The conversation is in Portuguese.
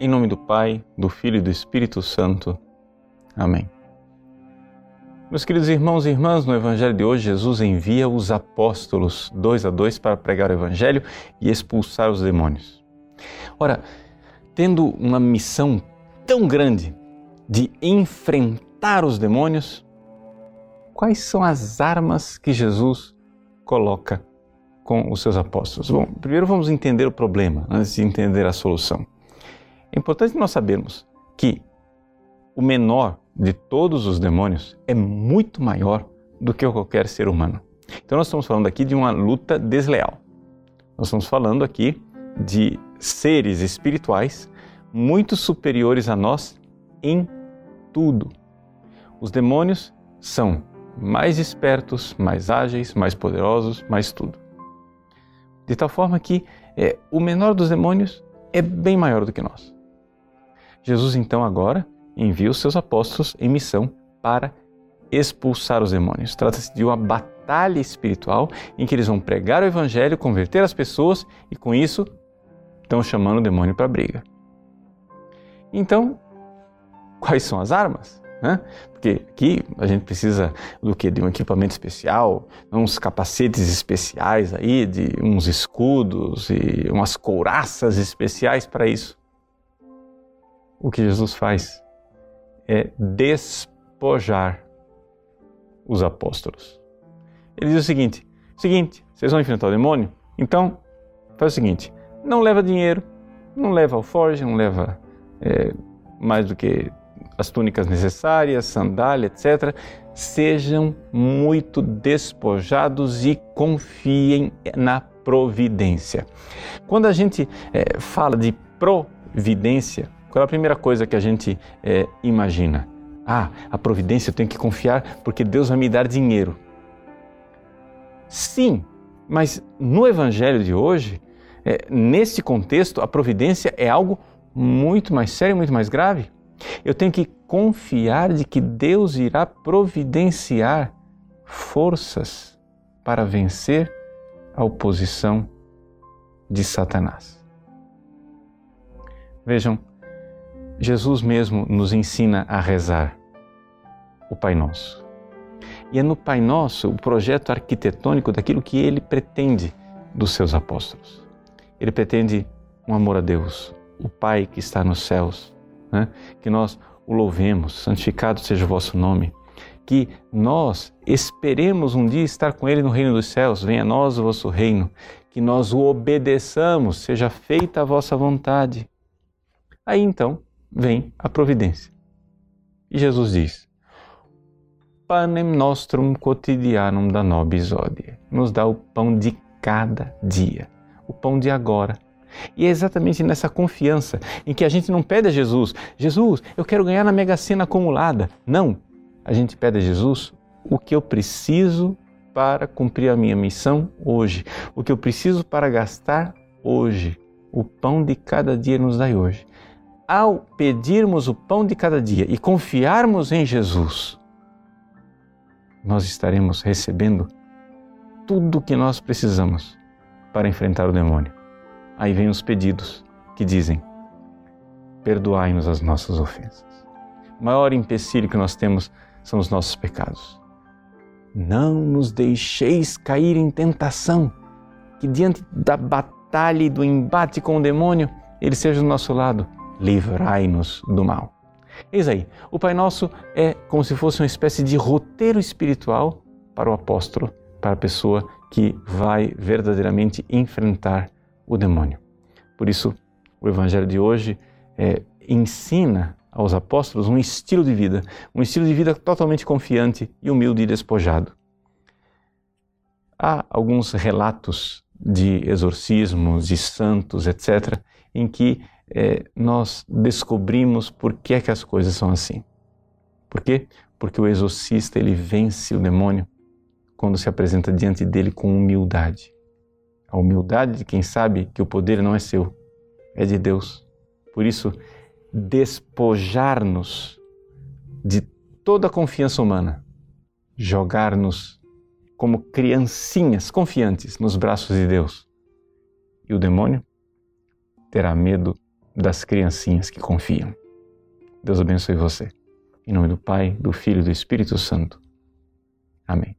Em nome do Pai, do Filho e do Espírito Santo. Amém. Meus queridos irmãos e irmãs, no Evangelho de hoje, Jesus envia os apóstolos dois a dois para pregar o Evangelho e expulsar os demônios. Ora, tendo uma missão tão grande de enfrentar os demônios, quais são as armas que Jesus coloca com os seus apóstolos? Bom, primeiro vamos entender o problema antes de entender a solução. É importante nós sabermos que o menor de todos os demônios é muito maior do que qualquer ser humano. Então, nós estamos falando aqui de uma luta desleal. Nós estamos falando aqui de seres espirituais muito superiores a nós em tudo. Os demônios são mais espertos, mais ágeis, mais poderosos, mais tudo. De tal forma que é, o menor dos demônios é bem maior do que nós. Jesus então agora envia os seus apóstolos em missão para expulsar os demônios. Trata-se de uma batalha espiritual em que eles vão pregar o evangelho, converter as pessoas e com isso estão chamando o demônio para briga. Então, quais são as armas? Né? Porque aqui a gente precisa do que? De um equipamento especial, uns capacetes especiais aí, de uns escudos e umas couraças especiais para isso o que Jesus faz é despojar os apóstolos. Ele diz o seguinte: seguinte, vocês vão enfrentar o demônio? Então, faz o seguinte: não leva dinheiro, não leva alforje, não leva é, mais do que as túnicas necessárias, sandália, etc. Sejam muito despojados e confiem na providência. Quando a gente é, fala de providência, qual é a primeira coisa que a gente é, imagina? Ah, a providência eu tenho que confiar porque Deus vai me dar dinheiro. Sim, mas no Evangelho de hoje, é, nesse contexto, a providência é algo muito mais sério, muito mais grave. Eu tenho que confiar de que Deus irá providenciar forças para vencer a oposição de Satanás. Vejam, Jesus mesmo nos ensina a rezar o Pai Nosso. E é no Pai Nosso o projeto arquitetônico daquilo que ele pretende dos seus apóstolos. Ele pretende um amor a Deus, o Pai que está nos céus, né? que nós o louvemos, santificado seja o vosso nome, que nós esperemos um dia estar com Ele no reino dos céus, venha a nós o vosso reino, que nós o obedeçamos, seja feita a vossa vontade. Aí então, vem a providência. E Jesus diz: Panem nostrum quotidianum da nobis odie. Nos dá o pão de cada dia, o pão de agora. E é exatamente nessa confiança em que a gente não pede a Jesus: Jesus, eu quero ganhar na mega sena acumulada. Não. A gente pede a Jesus o que eu preciso para cumprir a minha missão hoje, o que eu preciso para gastar hoje. O pão de cada dia nos dai hoje ao pedirmos o pão de cada dia e confiarmos em Jesus, nós estaremos recebendo tudo o que nós precisamos para enfrentar o demônio. Aí vem os pedidos que dizem: perdoai-nos as nossas ofensas. O maior empecilho que nós temos são os nossos pecados. Não nos deixeis cair em tentação, que diante da batalha e do embate com o demônio, ele seja do nosso lado livrai-nos do mal. Eis aí, o Pai Nosso é como se fosse uma espécie de roteiro espiritual para o apóstolo, para a pessoa que vai verdadeiramente enfrentar o demônio. Por isso, o Evangelho de hoje é, ensina aos apóstolos um estilo de vida, um estilo de vida totalmente confiante e humilde e despojado. Há alguns relatos de exorcismos, de santos, etc., em que é, nós descobrimos por que é que as coisas são assim. Por quê? Porque o exorcista ele vence o demônio quando se apresenta diante dele com humildade. A humildade de quem sabe que o poder não é seu, é de Deus. Por isso, despojar-nos de toda a confiança humana, jogar-nos como criancinhas confiantes nos braços de Deus. E o demônio terá medo das criancinhas que confiam. Deus abençoe você. Em nome do Pai, do Filho e do Espírito Santo. Amém.